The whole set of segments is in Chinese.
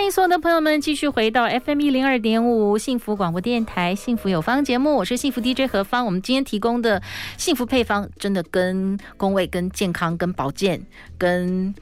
欢迎所有的朋友们继续回到 FM 一零二点五幸福广播电台幸福有方节目，我是幸福 DJ 何芳。我们今天提供的幸福配方，真的跟工位、跟健康、跟保健、跟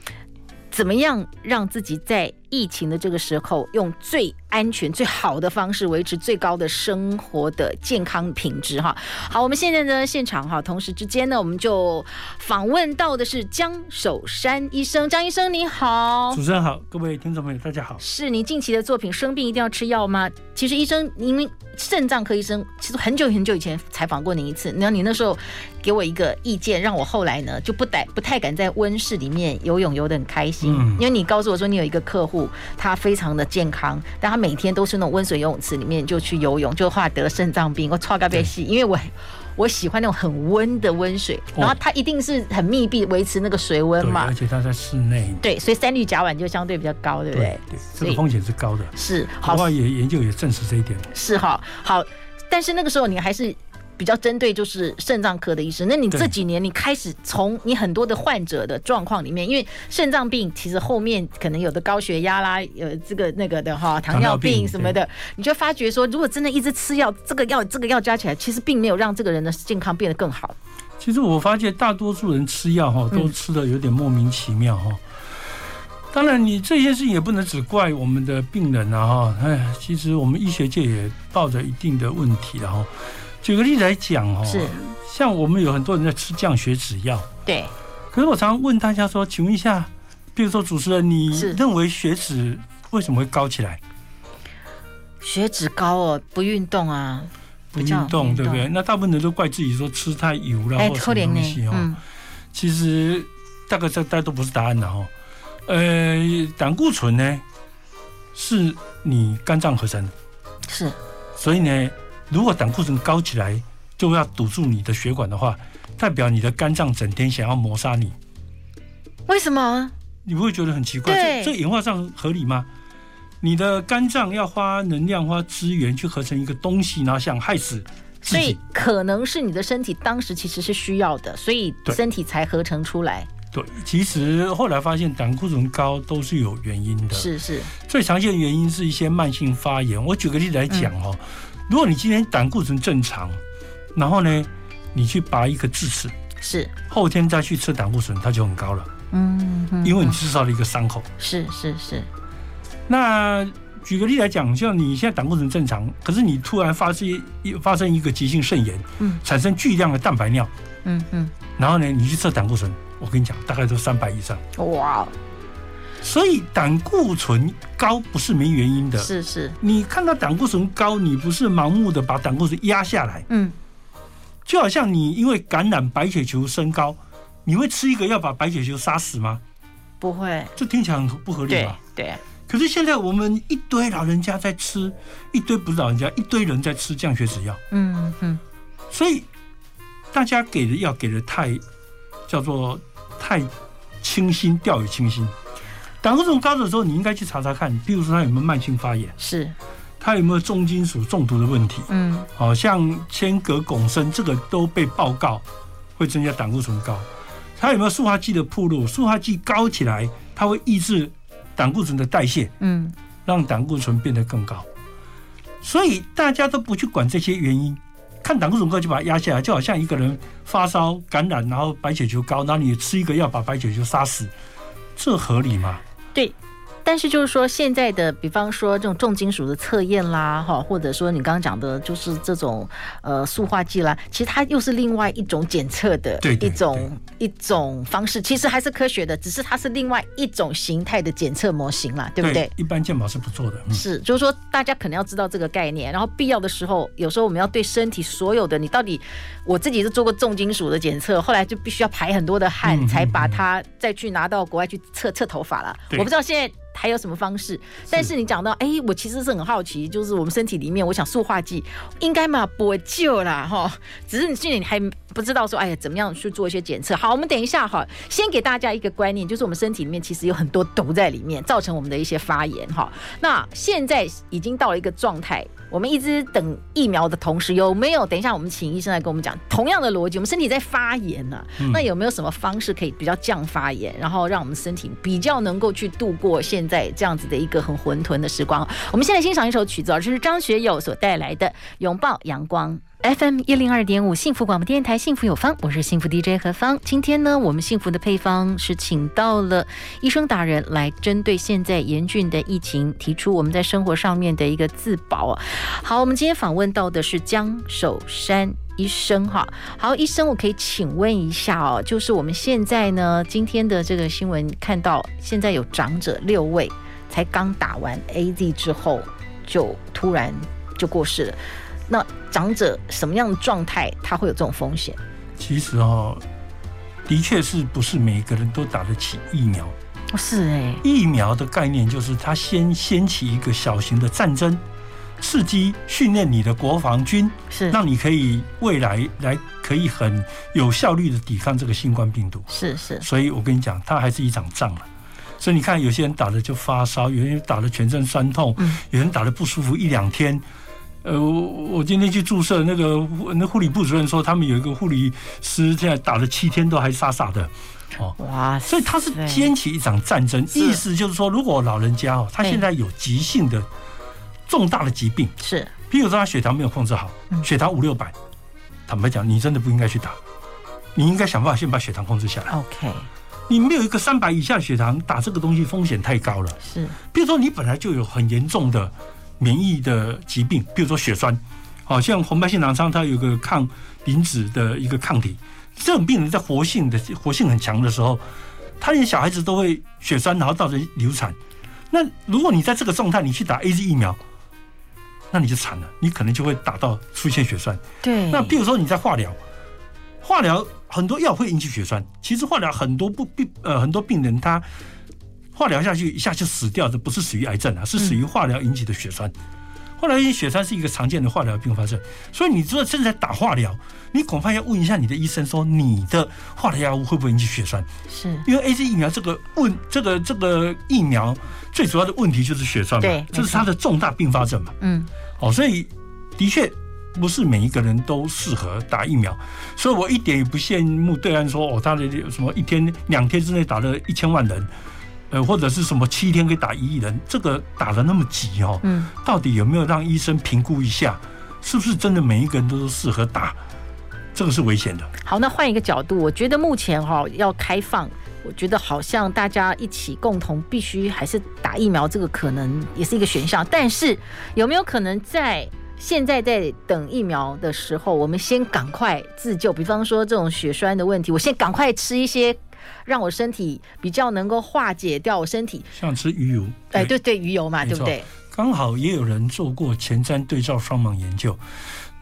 怎么样让自己在疫情的这个时候，用最安全、最好的方式维持最高的生活的健康品质哈。好，我们现在呢现场哈，同时之间呢，我们就访问到的是江守山医生。江医生你好，主持人好，各位听众朋友大家好。是你近期的作品生病一定要吃药吗？其实医生，因为肾脏科医生，其实很久很久以前采访过您一次，然后你那时候给我一个意见，让我后来呢就不带不太敢在温室里面游泳，游得很开心。嗯，因为你告诉我说你有一个客户。他非常的健康，但他每天都是那种温水游泳池里面就去游泳，就怕得肾脏病。我超该被戏，因为我 我喜欢那种很温的温水，然后它一定是很密闭，维持那个水温嘛。而且它在室内。对，所以三氯甲烷就相对比较高，对不对？对，这个风险是高的。是，好，也研究也证实这一点。是哈，好，但是那个时候你还是。比较针对就是肾脏科的医生，那你这几年你开始从你很多的患者的状况里面，因为肾脏病其实后面可能有的高血压啦，呃这个那个的哈，糖尿病什么的，你就发觉说，如果真的一直吃药，这个药这个药加起来，其实并没有让这个人的健康变得更好。其实我发现大多数人吃药哈，都吃的有点莫名其妙哈。当然，你这些事情也不能只怪我们的病人啊哈，哎，其实我们医学界也抱着一定的问题然后。举个例子来讲哦，是像我们有很多人在吃降血脂药，对。可是我常常问大家说，请问一下，比如说主持人，你认为血脂为什么会高起来？血脂高哦，不运动啊，不运动对不对？那大部分人都怪自己说吃太油了或什么东西哦。其实大概这大家都不是答案的哦。呃，胆固醇呢，是你肝脏合成的，是，所以呢。如果胆固醇高起来，就要堵住你的血管的话，代表你的肝脏整天想要谋杀你。为什么？你不会觉得很奇怪？这这演化上合理吗？你的肝脏要花能量、花资源去合成一个东西，然后想害死。所以可能是你的身体当时其实是需要的，所以身体才合成出来。对，其实后来发现胆固醇高都是有原因的。是是，最常见的原因是一些慢性发炎。我举个例子来讲哦。嗯如果你今天胆固醇正常，然后呢，你去拔一颗智齿，是后天再去吃胆固醇，它就很高了。嗯，因为你制造了一个伤口。是是是。那举个例来讲，像你现在胆固醇正常，可是你突然发生一发生一个急性肾炎，嗯，产生巨量的蛋白尿，嗯嗯，然后呢，你去测胆固醇，我跟你讲，大概都三百以上。哇。所以胆固醇高不是没原因的，是是。你看到胆固醇高，你不是盲目的把胆固醇压下来，嗯，就好像你因为感染白血球升高，你会吃一个药把白血球杀死吗？不会，这听起来很不合理吧？对。对。可是现在我们一堆老人家在吃，一堆不是老人家，一堆人在吃降血脂药，嗯嗯。所以大家给的药给的太叫做太清新，掉以轻心。胆固醇高的时候，你应该去查查看，比如说他有没有慢性发炎，是，他有没有重金属中毒的问题，嗯，好像铅、镉、汞、砷这个都被报告会增加胆固醇高，他有没有塑化剂的铺路？塑化剂高起来，它会抑制胆固醇的代谢，嗯，让胆固醇变得更高。所以大家都不去管这些原因，看胆固醇高就把它压下来，就好像一个人发烧感染，然后白血球高，那你吃一个药把白血球杀死，这合理吗？对，但是就是说，现在的比方说这种重金属的测验啦，哈，或者说你刚刚讲的，就是这种呃塑化剂啦，其实它又是另外一种检测的一种一种方式，其实还是科学的，只是它是另外一种形态的检测模型啦，对不对？对，一般健保是不做的。嗯、是，就是说大家可能要知道这个概念，然后必要的时候，有时候我们要对身体所有的，你到底，我自己是做过重金属的检测，后来就必须要排很多的汗，才把它再去拿到国外去测测头发了。我不知道现在还有什么方式？但是你讲到，哎，我其实是很好奇，就是我们身体里面，我想塑化剂应该嘛不救啦哈，只是你现在你还不知道说，哎呀，怎么样去做一些检测？好，我们等一下哈，先给大家一个观念，就是我们身体里面其实有很多毒在里面，造成我们的一些发炎哈。那现在已经到了一个状态。我们一直等疫苗的同时，有没有？等一下，我们请医生来跟我们讲同样的逻辑。我们身体在发炎呢、啊，嗯、那有没有什么方式可以比较降发炎，然后让我们身体比较能够去度过现在这样子的一个很混沌的时光？我们现在欣赏一首曲子，这是张学友所带来的《拥抱阳光》。FM 一零二点五幸福广播电台，幸福有方，我是幸福 DJ 何芳。今天呢，我们幸福的配方是请到了医生达人来针对现在严峻的疫情，提出我们在生活上面的一个自保。好，我们今天访问到的是江守山医生哈。好，医生，我可以请问一下哦，就是我们现在呢，今天的这个新闻看到，现在有长者六位才刚打完 AZ 之后，就突然就过世了。那长者什么样的状态，他会有这种风险？其实哦，的确是不是每个人都打得起疫苗？是哎，疫苗的概念就是它先掀起一个小型的战争，刺激训练你的国防军，是让你可以未来来可以很有效率的抵抗这个新冠病毒。是是，所以我跟你讲，它还是一场仗了。所以你看，有些人打了就发烧，有些人打了全身酸痛，嗯，有人打了不舒服一两天。呃，我我今天去注射那个那护理部主任说，他们有一个护理师现在打了七天都还傻傻的，哦，哇，所以他是掀起一场战争，意思就是说，如果老人家哦，他现在有急性的重大的疾病，是，比如说他血糖没有控制好，血糖五六百，坦白讲，你真的不应该去打，你应该想办法先把血糖控制下来。OK，你没有一个三百以下血糖，打这个东西风险太高了。是，比如说你本来就有很严重的。免疫的疾病，比如说血栓，好像红斑性狼疮，它有个抗磷脂的一个抗体。这种病人在活性的活性很强的时候，他连小孩子都会血栓，然后造成流产。那如果你在这个状态，你去打 AZ 疫苗，那你就惨了，你可能就会打到出现血栓。对。那比如说你在化疗，化疗很多药会引起血栓。其实化疗很多不病呃很多病人他。化疗下去一下就死掉的，不是死于癌症啊，是死于化疗引起的血栓。化疗引起血栓是一个常见的化疗并发症，所以你如果正在打化疗，你恐怕要问一下你的医生，说你的化疗药物会不会引起血栓？是因为 AZ 疫苗这个问这个这个疫苗最主要的问题就是血栓嘛，对，这是它的重大并发症嘛。嗯，哦，所以的确不是每一个人都适合打疫苗，所以我一点也不羡慕对岸说哦，他的什么一天两天之内打了一千万人。呃，或者是什么七天可以打一亿人，这个打的那么急哦，嗯，到底有没有让医生评估一下，是不是真的每一个人都是适合打？这个是危险的。好，那换一个角度，我觉得目前哈要开放，我觉得好像大家一起共同必须还是打疫苗，这个可能也是一个选项。但是有没有可能在现在在等疫苗的时候，我们先赶快自救？比方说这种血栓的问题，我先赶快吃一些。让我身体比较能够化解掉我身体，像吃鱼油，哎，对对，鱼油嘛，对不对？刚好也有人做过前瞻对照双盲研究。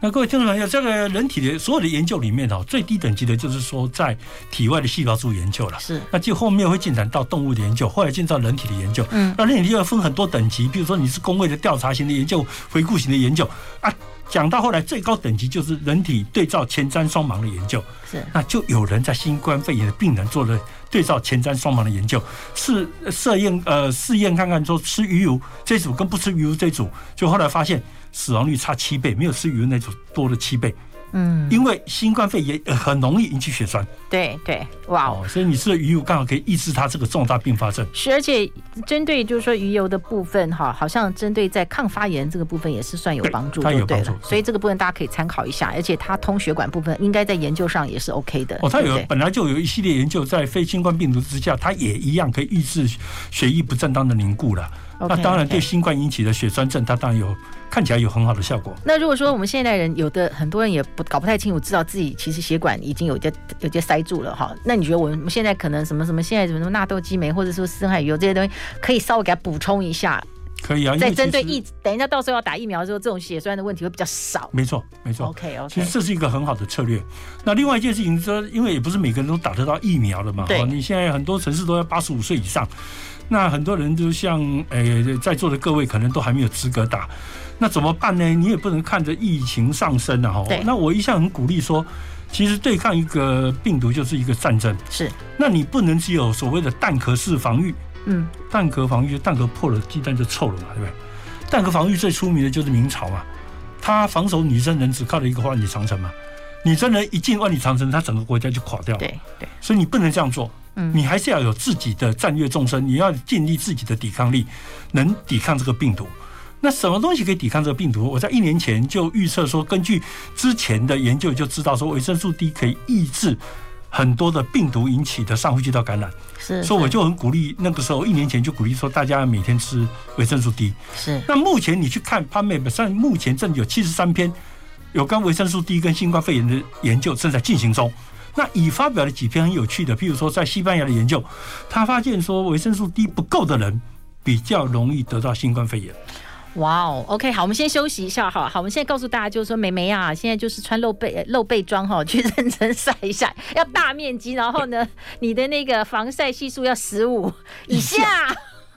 那各位听众朋友，这个人体的所有的研究里面哦，最低等级的就是说在体外的细胞做研究了。是，那就后面会进展到动物的研究，后来进到人体的研究。嗯，那人体又要分很多等级，比如说你是工位的调查型的研究，回顾型的研究啊。讲到后来，最高等级就是人体对照前瞻双盲的研究。是，那就有人在新冠肺炎的病人做了对照前瞻双盲的研究，试试验呃试验看看说吃鱼油这组跟不吃鱼油这组，就后来发现死亡率差七倍，没有吃鱼油那组多了七倍。嗯，因为新冠肺炎很容易引起血栓。对对，哇哦！所以你吃的鱼油刚好可以抑制它这个重大并发症。是，而且针对就是说鱼油的部分哈，好像针对在抗发炎这个部分也是算有帮助，它有帮助。所以这个部分大家可以参考一下，而且它通血管部分应该在研究上也是 OK 的。哦，它有本来就有一系列研究，在非新冠病毒之下，它也一样可以抑制血液不正当的凝固了。那当然，对新冠引起的血栓症，它当然有看起来有很好的效果。那如果说我们现代人有的很多人也不搞不太清楚，知道自己其实血管已经有些有些塞住了哈，那你觉得我们现在可能什么什么现在什么纳豆激酶或者说深海鱼油这些东西，可以稍微给它补充一下？可以啊，在针对疫，等一下到时候要打疫苗的时候，这种血栓的问题会比较少。没错，没错。OK OK，其实这是一个很好的策略。那另外一件事情说，因为也不是每个人都打得到疫苗的嘛，对，你现在很多城市都要八十五岁以上。那很多人就像诶、欸，在座的各位可能都还没有资格打，那怎么办呢？你也不能看着疫情上升啊！哈，那我一向很鼓励说，其实对抗一个病毒就是一个战争。是，那你不能只有所谓的蛋壳式防御。嗯，蛋壳防御，蛋壳破了，鸡蛋就臭了嘛，对不对？蛋壳防御最出名的就是明朝嘛，他防守女真人只靠了一个万里长城嘛，女真人一进万里长城，他整个国家就垮掉了。对对，所以你不能这样做。嗯，你还是要有自己的战略纵深，你要建立自己的抵抗力，能抵抗这个病毒。那什么东西可以抵抗这个病毒？我在一年前就预测说，根据之前的研究就知道说，维生素 D 可以抑制很多的病毒引起的上呼吸道感染。是，所以我就很鼓励，那个时候一年前就鼓励说，大家每天吃维生素 D。是。那目前你去看 PubMed 上，目前正有七十三篇有关维生素 D 跟新冠肺炎的研究正在进行中。那已发表了几篇很有趣的，譬如说在西班牙的研究，他发现说维生素 D 不够的人比较容易得到新冠肺炎。哇哦，OK，好，我们先休息一下，好好，我们现在告诉大家，就是说，美眉啊，现在就是穿露背露背装哈，去认真晒一晒，要大面积，然后呢，你的那个防晒系数要十五以下。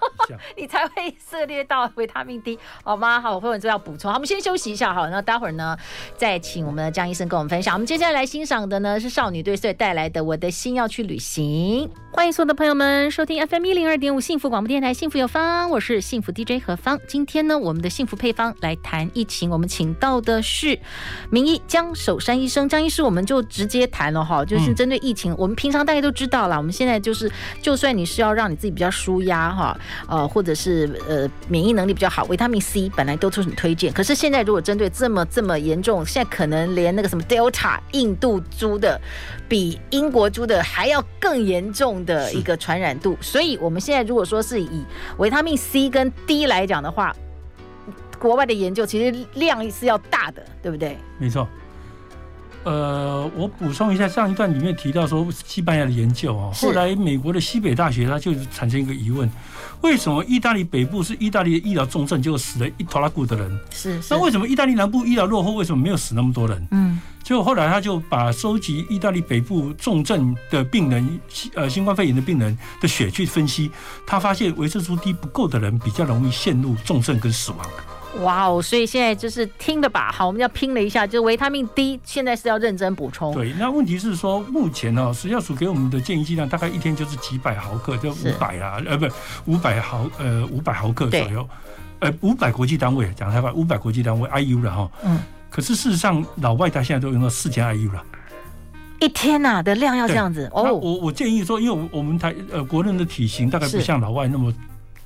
你才会涉猎到维他命 D，好吗？好，我会就要补充。好，我们先休息一下，好，那待会儿呢，再请我们的江医生跟我们分享。我们接下来来欣赏的呢是少女对岁带来的《我的心要去旅行》。欢迎所有的朋友们收听 FM 一零二点五幸福广播电台，幸福有方，我是幸福 DJ 何芳。今天呢，我们的幸福配方来谈疫情，我们请到的是名医江守山医生。江医师，我们就直接谈了哈，就是针对疫情，我们平常大家都知道了，我们现在就是，就算你是要让你自己比较舒压哈。呃，或者是呃免疫能力比较好，维他命 C 本来都是很推荐。可是现在如果针对这么这么严重，现在可能连那个什么 Delta 印度猪的，比英国猪的还要更严重的一个传染度。所以我们现在如果说是以维他命 C 跟 D 来讲的话，国外的研究其实量是要大的，对不对？没错。呃，我补充一下，上一段里面提到说西班牙的研究啊，后来美国的西北大学它就产生一个疑问：为什么意大利北部是意大利的医疗重镇，就死了一拖拉古的人？是，那为什么意大利南部医疗落后，为什么没有死那么多人？嗯，就后来他就把收集意大利北部重症的病人，呃，新冠肺炎的病人的血去分析，他发现维生素 D 不够的人比较容易陷入重症跟死亡。哇哦！所以现在就是听的吧，好，我们要拼了一下，就是维他命 D 现在是要认真补充。对，那问题是说，目前呢，食药署给我们的建议剂量大概一天就是几百毫克，就五百啊，呃，不，五百毫，呃，五百毫克左右，呃，五百国际单位，讲太快，五百国际单位 IU 了哈。嗯。可是事实上，老外他现在都用到四千 IU 了。一天呐、啊、的量要这样子哦。我我建议说，因为我们台呃国人的体型大概不像老外那么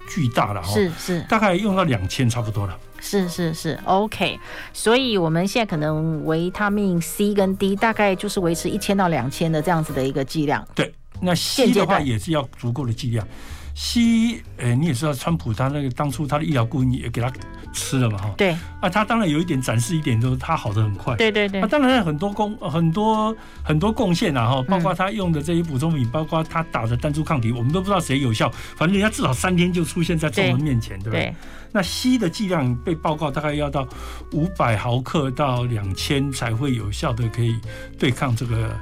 巨大了哈，是是，大概用到两千差不多了。是是是，OK，所以我们现在可能维他命 C 跟 D 大概就是维持一千到两千的这样子的一个剂量。对，那 C 的话也是要足够的剂量。C，呃，你也知道，川普他那个当初他的医疗顾问也给他吃了嘛，哈。对。啊，他当然有一点展示一点，就是他好的很快。对对对。那当然很多贡很多很多贡献啊，哈，包括他用的这些补充品，包括他打的单株抗体，我们都不知道谁有效，反正人家至少三天就出现在众人面前，对不对？那硒的剂量被报告大概要到五百毫克到两千才会有效的可以对抗这个。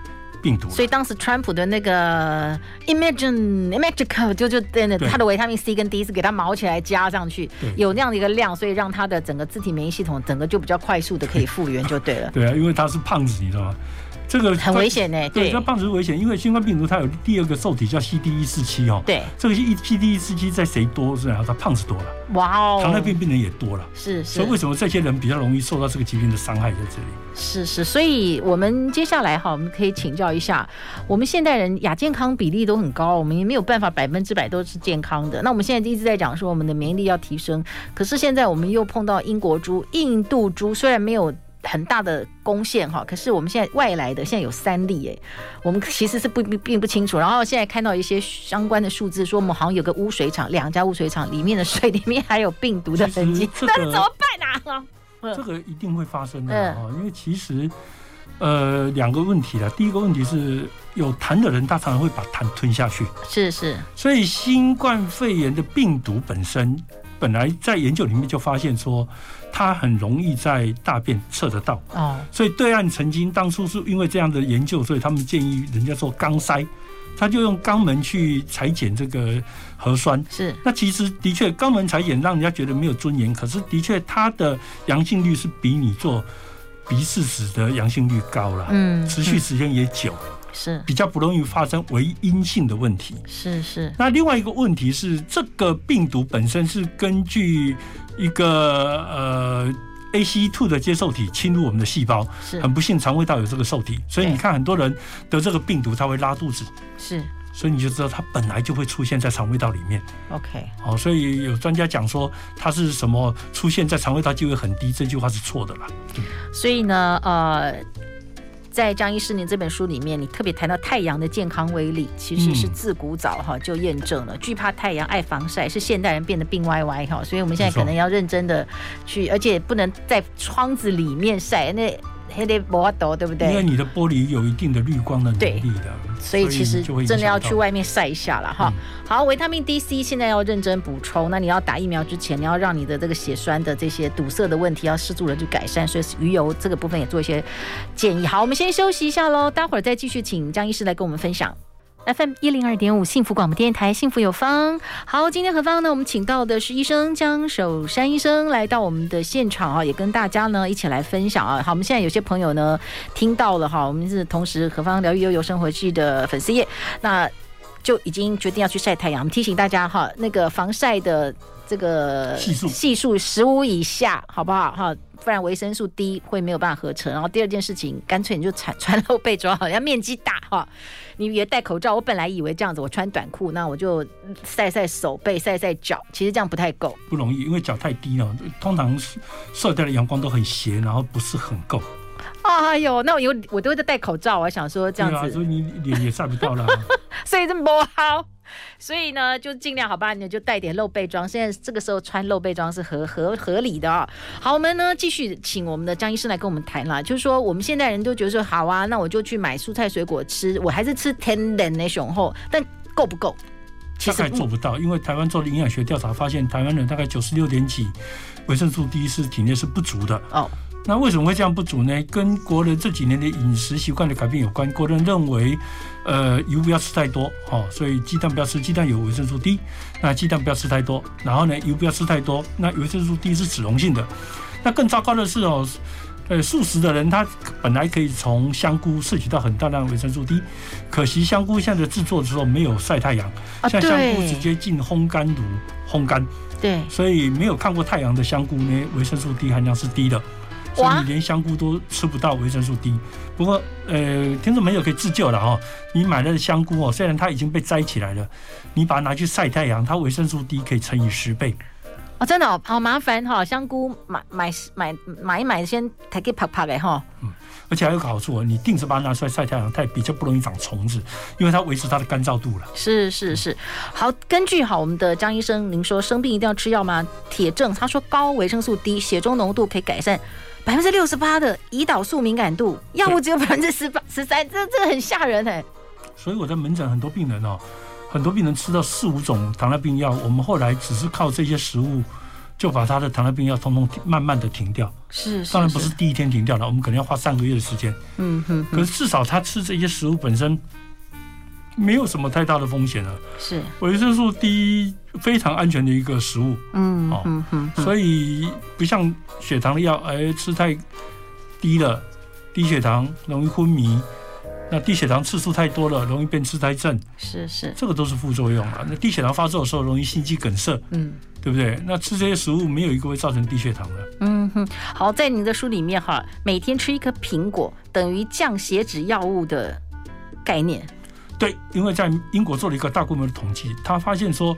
病毒，所以当时川普的那个 Imagine Imagica 就就真的他的维他命 C 跟 D 是给他毛起来加上去，有那样的一个量，所以让他的整个自体免疫系统整个就比较快速的可以复原就对了。对啊，因为他是胖子，你知道吗？这个很危险呢，对，那胖子危险，因为新冠病毒它有第二个受体叫 CD 一四七哦，对，这个 CD 一四七在谁多是啊？他胖子多了，哇哦，糖尿病病人也多了，是，所以为什么这些人比较容易受到这个疾病的伤害在这里？是是，所以我们接下来哈，我们可以请教一下，我们现代人亚健康比例都很高，我们也没有办法百分之百都是健康的。那我们现在一直在讲说我们的免疫力要提升，可是现在我们又碰到英国猪、印度猪，虽然没有。很大的贡献哈，可是我们现在外来的现在有三例哎，我们其实是不并不清楚。然后现在看到一些相关的数字，说我们好像有个污水厂，两家污水厂里面的水里面还有病毒的痕迹，那怎么办啊？这个一定会发生的啊，因为其实呃两个问题了，第一个问题是有痰的人，他常常会把痰吞下去，是是，所以新冠肺炎的病毒本身本来在研究里面就发现说。它很容易在大便测得到哦，所以对岸曾经当初是因为这样的研究，所以他们建议人家做肛筛，他就用肛门去裁剪这个核酸。是，那其实的确肛门裁剪让人家觉得没有尊严，可是的确它的阳性率是比你做鼻拭子的阳性率高了。嗯，持续时间也久。是比较不容易发生为阴性的问题。是是。那另外一个问题是，这个病毒本身是根据一个呃 ACE2 的接受体侵入我们的细胞。是。很不幸，肠胃道有这个受体，所以你看很多人得这个病毒，他会拉肚子。是。所以你就知道它本来就会出现在肠胃道里面。OK。好，所以有专家讲说它是什么出现在肠胃道机会很低，这句话是错的啦。所以呢，呃。在张医师您这本书里面，你特别谈到太阳的健康威力，其实是自古早哈就验证了，惧怕太阳、爱防晒是现代人变得病歪歪哈，所以我们现在可能要认真的去，而且不能在窗子里面晒那。黑的摩多对不对？因为你的玻璃有一定的滤光的能力的，所以其实真的要去外面晒一下了哈。好，维他命 D、C 现在要认真补充。那你要打疫苗之前，你要让你的这个血栓的这些堵塞的问题要适度的去改善。所以鱼油这个部分也做一些建议。好，我们先休息一下喽，待会儿再继续请江医师来跟我们分享。FM 一零二点五幸福广播电台，幸福有方。好，今天何方呢？我们请到的是医生江守山医生来到我们的现场啊，也跟大家呢一起来分享啊。好，我们现在有些朋友呢听到了哈，我们是同时何方疗愈悠游生活剧的粉丝页，那就已经决定要去晒太阳。我们提醒大家哈，那个防晒的这个系数系数十五以下，好不好哈？不然维生素 D 会没有办法合成。然后第二件事情，干脆你就 穿穿露背装，好像面积大哈。你别戴口罩。我本来以为这样子，我穿短裤，那我就晒晒手背，晒晒脚。其实这样不太够，不容易，因为脚太低了。通常射掉的阳光都很斜，然后不是很够。哎呦，那我有我都会戴口罩。我想说这样子，啊、所以你脸也晒不到了。所以这么不好。所以呢，就尽量好吧，你就带点露背装。现在这个时候穿露背装是合合合理的啊、哦。好，我们呢继续请我们的江医师来跟我们谈了，就是说我们现代人都觉得说好啊，那我就去买蔬菜水果吃，我还是吃天然的雄厚，但够不够？其实大概做不到，因为台湾做的营养学调查发现，台湾人大概九十六点几维生素 D 是体内是不足的哦。那为什么会这样不足呢？跟国人这几年的饮食习惯的改变有关。国人认为，呃，油不要吃太多，哦，所以鸡蛋不要吃，鸡蛋有维生素 D。那鸡蛋不要吃太多，然后呢，油不要吃太多。那维生素 D 是脂溶性的。那更糟糕的是哦，呃，素食的人他本来可以从香菇摄取到很大量的维生素 D，可惜香菇现在的制作的时候没有晒太阳，像香菇直接进烘干炉烘干，对，所以没有看过太阳的香菇呢，维生素 D 含量是低的。所以你连香菇都吃不到维生素 D。不过，呃，听众朋友可以自救了哈。你买了的香菇哦，虽然它已经被摘起来了，你把它拿去晒太阳，它维生素 D 可以乘以十倍。哦，真的哦，好麻烦哈。香菇买买买买一买，先抬给啪啪的哈。嗯，而且还有个好处哦，你定时把它拿出来晒太阳，它也比较不容易长虫子，因为它维持它的干燥度了。是是是，好，根据好我们的江医生，您说生病一定要吃药吗？铁证，他说高维生素 D 血中浓度可以改善。百分之六十八的胰岛素敏感度，药物只有百分之十八十三，这这很吓人哎。所以我在门诊很多病人哦，很多病人吃到四五种糖尿病药，我们后来只是靠这些食物就把他的糖尿病药通通慢慢的停掉。是，是，当然不是第一天停掉了，我们可能要花三个月的时间。嗯哼，哼。可是至少他吃这些食物本身。没有什么太大的风险了，是维生素 D 非常安全的一个食物，嗯嗯，所以不像血糖的药，哎，吃太低了，低血糖容易昏迷，那低血糖次数太多了，容易变痴呆症，是是，这个都是副作用啊。那低血糖发作的时候容易心肌梗塞，嗯，对不对？那吃这些食物没有一个会造成低血糖的，嗯哼。好，在你的书里面哈，每天吃一颗苹果等于降血脂药物的概念。对，因为在英国做了一个大规模的统计，他发现说，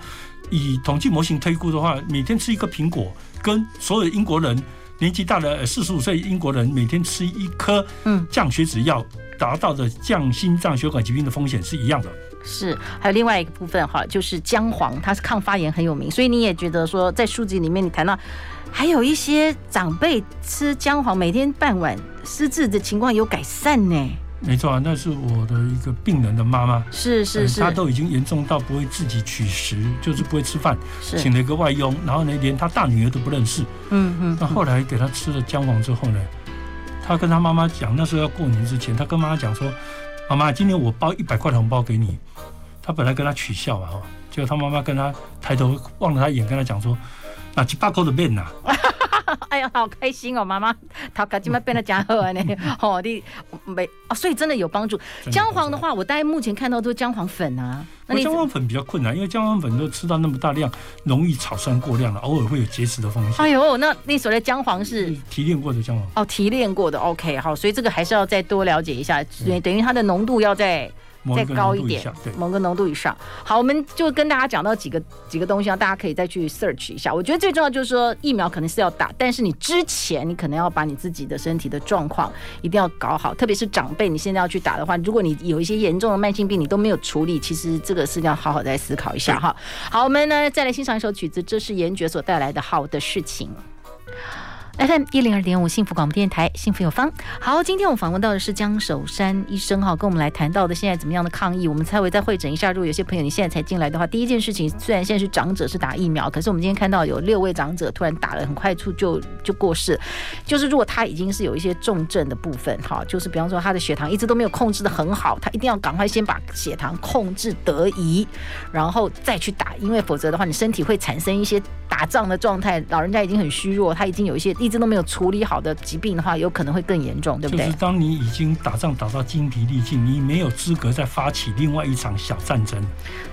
以统计模型推估的话，每天吃一个苹果，跟所有英国人年纪大的四十五岁英国人每天吃一颗嗯降血脂药，达到的降心脏血管疾病的风险是一样的。是，还有另外一个部分哈，就是姜黄，它是抗发炎很有名，所以你也觉得说，在书籍里面你谈到，还有一些长辈吃姜黄，每天半碗，失智的情况有改善呢。没错啊，那是我的一个病人的妈妈，是是是，她都已经严重到不会自己取食，就是不会吃饭，请了一个外佣，然后呢，连她大女儿都不认识，嗯嗯，那后来给她吃了姜黄之后呢，她跟她妈妈讲，那时候要过年之前，她跟妈妈讲说，妈妈，今天我包一百块红包给你，她本来跟她取笑嘛，结果她妈妈跟她抬头望了她一眼，跟她讲说：“那七八口的面呐。” 哎呀，好开心哦！妈妈，他赶紧把变得加厚呢。哦，你没哦，所以真的有帮助。姜黄的话，我大概目前看到都是姜黄粉啊。那姜黄粉比较困难，因为姜黄粉都吃到那么大量，容易草酸过量了，偶尔会有结石的风险。哎呦，那那所谓的姜黄是提炼过的姜黄哦，提炼过的。OK，好，所以这个还是要再多了解一下，等等于它的浓度要在。再高一点，某个浓度以上。好，我们就跟大家讲到几个几个东西，啊大家可以再去 search 一下。我觉得最重要就是说，疫苗可能是要打，但是你之前你可能要把你自己的身体的状况一定要搞好，特别是长辈，你现在要去打的话，如果你有一些严重的慢性病，你都没有处理，其实这个是要好好再思考一下哈。好，我们呢再来欣赏一首曲子，这是严爵所带来的好的事情。FM 一零二点五幸福广播电台，幸福有方。好，今天我访问到的是江守山医生哈，跟我们来谈到的现在怎么样的抗疫。我们稍微再会诊一下，如果有些朋友你现在才进来的话，第一件事情，虽然现在是长者是打疫苗，可是我们今天看到有六位长者突然打了，很快速就就过世。就是如果他已经是有一些重症的部分哈，就是比方说他的血糖一直都没有控制的很好，他一定要赶快先把血糖控制得宜，然后再去打，因为否则的话，你身体会产生一些打仗的状态。老人家已经很虚弱，他已经有一些。一直都没有处理好的疾病的话，有可能会更严重，对不对？就是当你已经打仗打到精疲力尽，你没有资格再发起另外一场小战争。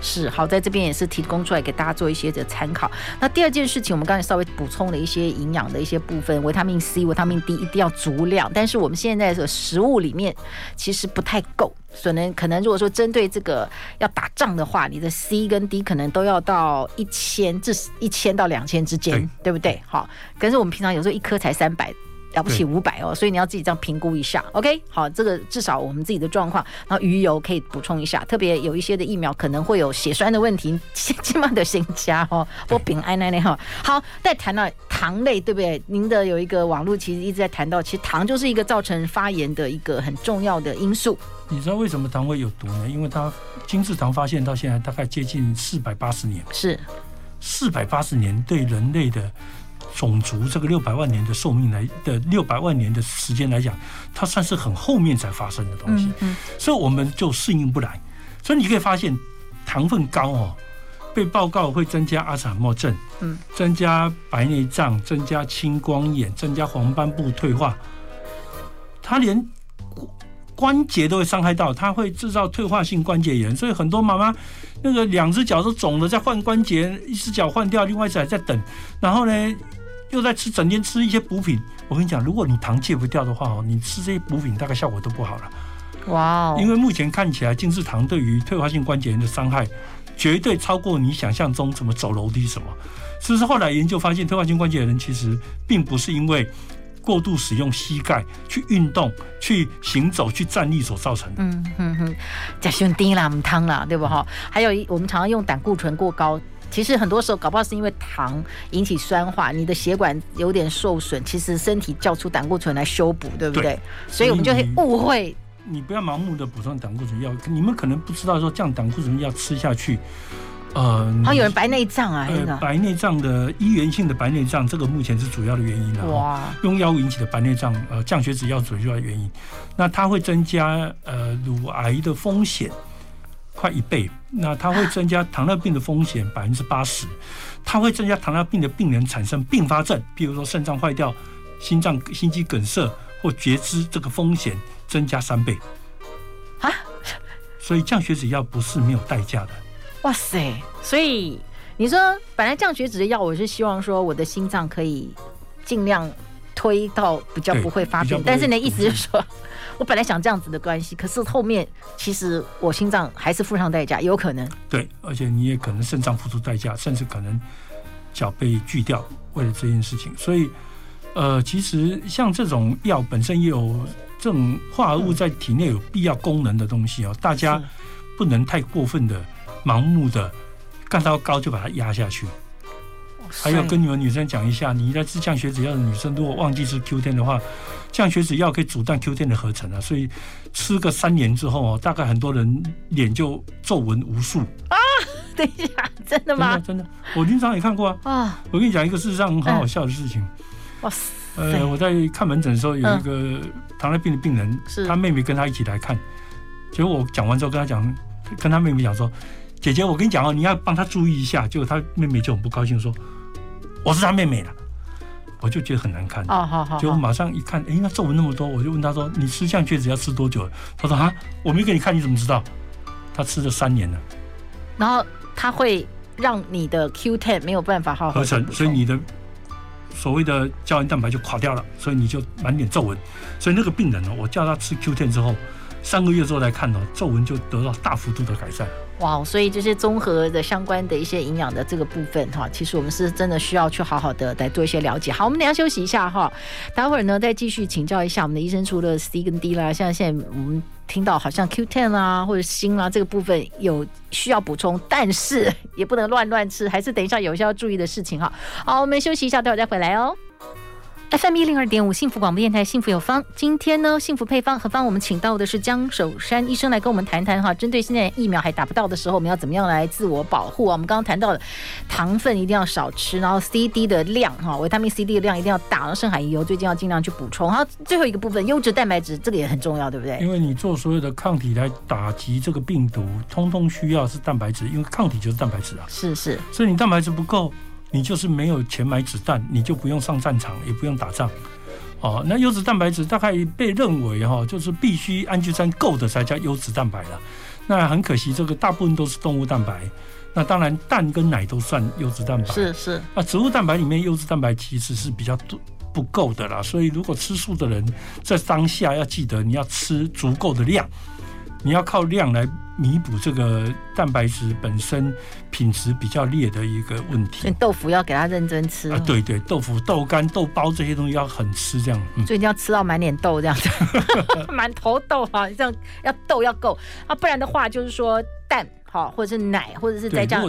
是，好，在这边也是提供出来给大家做一些的参考。那第二件事情，我们刚才稍微补充了一些营养的一些部分，维他命 C、维他命 D 一定要足量。但是我们现在的食物里面其实不太够。所能，可能如果说针对这个要打仗的话，你的 C 跟 D 可能都要到一千至一千到两千之间，对，对不对？好，可是我们平常有时候一颗才三百。了不起五百哦，所以你要自己这样评估一下，OK？好，这个至少我们自己的状况，然后鱼油可以补充一下，特别有一些的疫苗可能会有血栓的问题，起码得先加哦。我平安奶奶哈，好，再谈到糖类，对不对？您的有一个网络其实一直在谈到，其实糖就是一个造成发炎的一个很重要的因素。你知道为什么糖会有毒呢？因为它金字糖发现到现在大概接近四百八十年，是四百八十年对人类的。种族这个六百万年的寿命来的六百万年的时间来讲，它算是很后面才发生的东西，所以我们就适应不来。所以你可以发现，糖分高哦，被报告会增加阿兹海默症，嗯，增加白内障，增加青光眼，增加黄斑部退化，它连关节都会伤害到，它会制造退化性关节炎。所以很多妈妈那个两只脚都肿了，在换关节，一只脚换掉，另外一只还在等，然后呢，又在吃，整天吃一些补品。我跟你讲，如果你糖戒不掉的话哦，你吃这些补品大概效果都不好了。哇哦！因为目前看起来，精制糖对于退化性关节炎的伤害，绝对超过你想象中怎么走楼梯什么。其实后来研究发现，退化性关节炎人其实并不是因为过度使用膝盖去运动、去行走、去站立所造成的。嗯哼哼，甲兄丁啦，唔汤啦，对不哈？还有一，我们常常用胆固醇过高。其实很多时候搞不好是因为糖引起酸化，你的血管有点受损，其实身体叫出胆固醇来修补，对不对？对，所以我们就会误会。你不要盲目的补充胆固醇药，你们可能不知道说这样胆固醇药吃下去，呃，好像有人白内障啊，呃，白内障的医源性的白内障，这个目前是主要的原因了。哇，用药物引起的白内障，呃，降血脂药主要的原因，那它会增加呃乳癌的风险。快一倍，那它会增加糖尿病的风险百分之八十，它会增加糖尿病的病人产生并发症，比如说肾脏坏掉、心脏心肌梗塞或截肢，这个风险增加三倍啊！所以降血脂药不是没有代价的。哇塞！所以你说本来降血脂的药，我是希望说我的心脏可以尽量推到比较不会发病，但是你的意思是说？我本来想这样子的关系，可是后面其实我心脏还是付上代价，有可能。对，而且你也可能肾脏付出代价，甚至可能脚被锯掉，为了这件事情。所以，呃，其实像这种药本身也有这种化合物在体内有必要功能的东西哦，大家不能太过分的盲目的干到高就把它压下去。还要跟你们女生讲一下，你在吃降血脂药的女生，如果忘记吃 Q10 的话，降血脂药可以阻断 Q10 的合成啊，所以吃个三年之后哦，大概很多人脸就皱纹无数啊。等一下，真的吗？真的，真的，我临床也看过啊。啊，我跟你讲一个事实上很好笑的事情。哇塞！呃，我在看门诊的时候，有一个糖尿病的病人，他妹妹跟他一起来看，结果我讲完之后跟他讲，跟他妹妹讲说。姐姐，我跟你讲哦，你要帮他注意一下。结果他妹妹就很不高兴，说我是他妹妹了。我就觉得很难看。哦，好好。就马上一看，哎，那皱纹那么多，我就问他说：“你吃降血脂要吃多久？”他说：“啊，我没给你看，你怎么知道？”他吃了三年了。然后他会让你的 Q10 没有办法好好合成，所以你的所谓的胶原蛋白就垮掉了，所以你就满脸皱纹。所以那个病人呢，我叫他吃 Q10 之后，三个月之后来看呢，皱纹就得到大幅度的改善。哇，所以这些综合的相关的一些营养的这个部分哈，其实我们是真的需要去好好的来做一些了解。好，我们等下休息一下哈，待会儿呢再继续请教一下我们的医生，除了 C 跟 D 啦，像现在我们听到好像 Q10 啊或者锌啊这个部分有需要补充，但是也不能乱乱吃，还是等一下有一些要注意的事情哈。好，我们休息一下，待会儿再回来哦。FM 一零二点五幸福广播电台，幸福有方。今天呢，幸福配方何方，我们请到的是江守山医生来跟我们谈谈哈，针对现在疫苗还打不到的时候，我们要怎么样来自我保护啊？我们刚刚谈到了糖分一定要少吃，然后 C D 的量哈，维他命 C D 的量一定要大，然后深海鱼油最近要尽量去补充。然后最后一个部分，优质蛋白质这个也很重要，对不对？因为你做所有的抗体来打击这个病毒，通通需要是蛋白质，因为抗体就是蛋白质啊。是是，所以你蛋白质不够，你就是没有钱买子弹，你就不用上战场，也不用打仗。哦，那优质蛋白质大概被认为哈，就是必须氨基酸够的才叫优质蛋白了。那很可惜，这个大部分都是动物蛋白。那当然，蛋跟奶都算优质蛋白。是是。那植物蛋白里面优质蛋白其实是比较多不够的啦。所以，如果吃素的人在当下要记得，你要吃足够的量。你要靠量来弥补这个蛋白质本身品质比较劣的一个问题。所以豆腐要给它认真吃啊！对对，豆腐、豆干、豆包这些东西要很吃，这样。嗯、所以你要吃到满脸豆这样子，满头豆啊！这样要豆要够啊，不然的话就是说蛋。好，或者是奶，或者是再加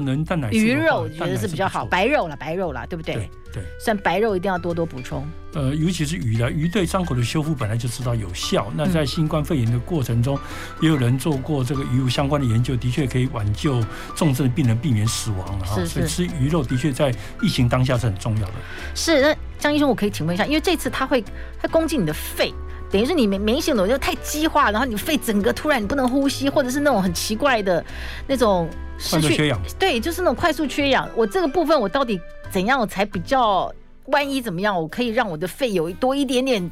鱼肉，我觉得是比较好。白肉了，白肉了，对不对？对，对，像白肉一定要多多补充。呃，尤其是鱼的，鱼对伤口的修复本来就知道有效。那在新冠肺炎的过程中，也有人做过这个鱼肉相关的研究，的确可以挽救重症病人，避免死亡了哈。所以吃鱼肉的确在疫情当下是很重要的。是，那张医生，我可以请问一下，因为这次他会他攻击你的肺。等于是你明明显的我就太激化，然后你肺整个突然你不能呼吸，或者是那种很奇怪的那种失去缺氧，对，就是那种快速缺氧。我这个部分我到底怎样才比较，万一怎么样，我可以让我的肺有多一点点。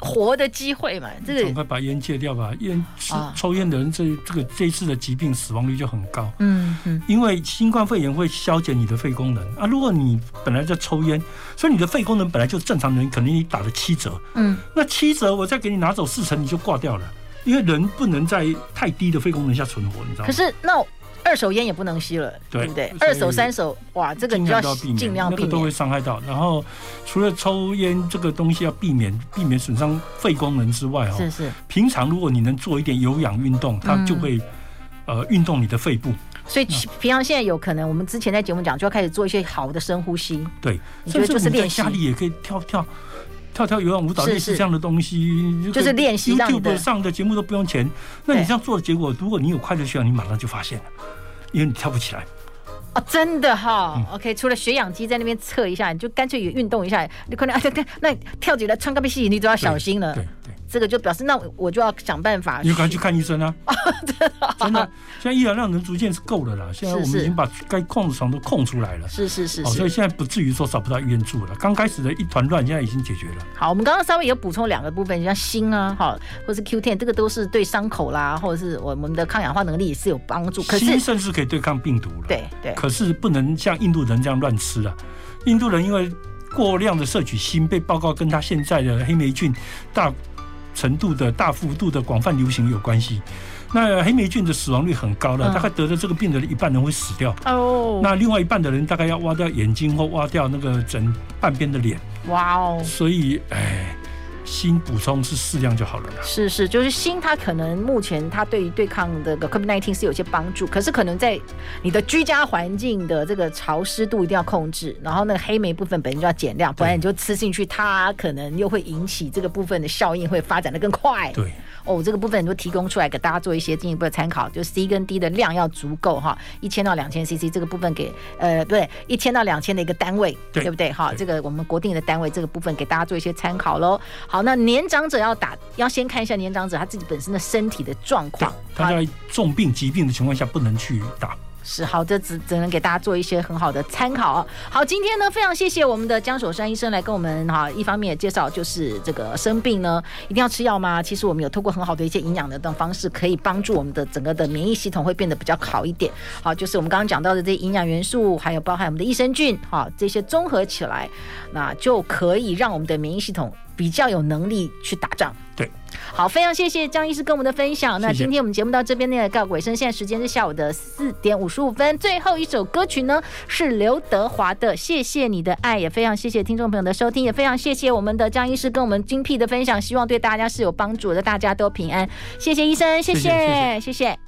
活的机会嘛，这个赶快把烟戒掉吧。烟吃抽烟的人，这这个这一次的疾病死亡率就很高。嗯嗯，因为新冠肺炎会消减你的肺功能啊。如果你本来在抽烟，所以你的肺功能本来就正常人，肯定你打了七折。嗯，那七折我再给你拿走四成，你就挂掉了。因为人不能在太低的肺功能下存活，你知道吗？可是那。二手烟也不能吸了，对，对不对？二手、三手，哇，这个你就要尽量避免，那个都会伤害到。然后除了抽烟这个东西要避免，避免损伤肺功能之外，哦，是是。平常如果你能做一点有氧运动，它就会呃运动你的肺部。所以平常现在有可能，我们之前在节目讲，就要开始做一些好的深呼吸。对，你觉得就是练习，家里也可以跳跳跳跳有氧舞蹈，类似这样的东西，就是练习。YouTube 上的节目都不用钱，那你这样做的结果，如果你有快乐需要，你马上就发现了。因为你跳不起来哦，真的哈。嗯、OK，除了血氧机在那边测一下，你就干脆也运动一下。你可能啊，对对，那跳起来穿高跟鞋，你都要小心了。对。对这个就表示，那我就要想办法。你赶快去看医生啊！真的，真的，现在医疗量能逐渐是够了啦。现在我们已经把该控的床都控出来了。是是是，所以现在不至于说找不到医院住了。刚开始的一团乱，现在已经解决了。好，我们刚刚稍微有补充两个部分，像锌啊，哈，或是 Q ten，这个都是对伤口啦，或者是我们的抗氧化能力也是有帮助。可是锌甚至可以对抗病毒了。对对。可是不能像印度人这样乱吃啊！印度人因为过量的摄取锌，被报告跟他现在的黑霉菌大。程度的大幅度的广泛流行有关系，那黑霉菌的死亡率很高了，大概得了这个病的人一半人会死掉。哦，那另外一半的人大概要挖掉眼睛或挖掉那个整半边的脸，哇哦，所以哎。锌补充是适量就好了。是是，就是锌，它可能目前它对于对抗这个 COVID-19 是有些帮助，可是可能在你的居家环境的这个潮湿度一定要控制，然后那个黑莓部分本身就要减量，不然你就吃进去，它可能又会引起这个部分的效应会发展的更快。对。哦，这个部分都提供出来给大家做一些进一步的参考，就是 C 跟 D 的量要足够哈，一千到两千 CC 这个部分给呃，不对，一千到两千的一个单位，对，对不对？哈，这个我们国定的单位这个部分给大家做一些参考喽。好，那年长者要打，要先看一下年长者他自己本身的身体的状况。他在重病疾病的情况下不能去打。是好，这只只能给大家做一些很好的参考。好，今天呢，非常谢谢我们的江守山医生来跟我们哈，一方面也介绍就是这个生病呢一定要吃药吗？其实我们有透过很好的一些营养的等方式，可以帮助我们的整个的免疫系统会变得比较好一点。好，就是我们刚刚讲到的这些营养元素，还有包含我们的益生菌，好，这些综合起来，那就可以让我们的免疫系统比较有能力去打仗。对。好，非常谢谢江医师跟我们的分享。那今天我们节目到这边呢，也告尾声。现在时间是下午的四点五十五分。最后一首歌曲呢是刘德华的《谢谢你的爱》，也非常谢谢听众朋友的收听，也非常谢谢我们的江医师跟我们精辟的分享，希望对大家是有帮助的，大家都平安。谢谢医生。谢谢谢谢。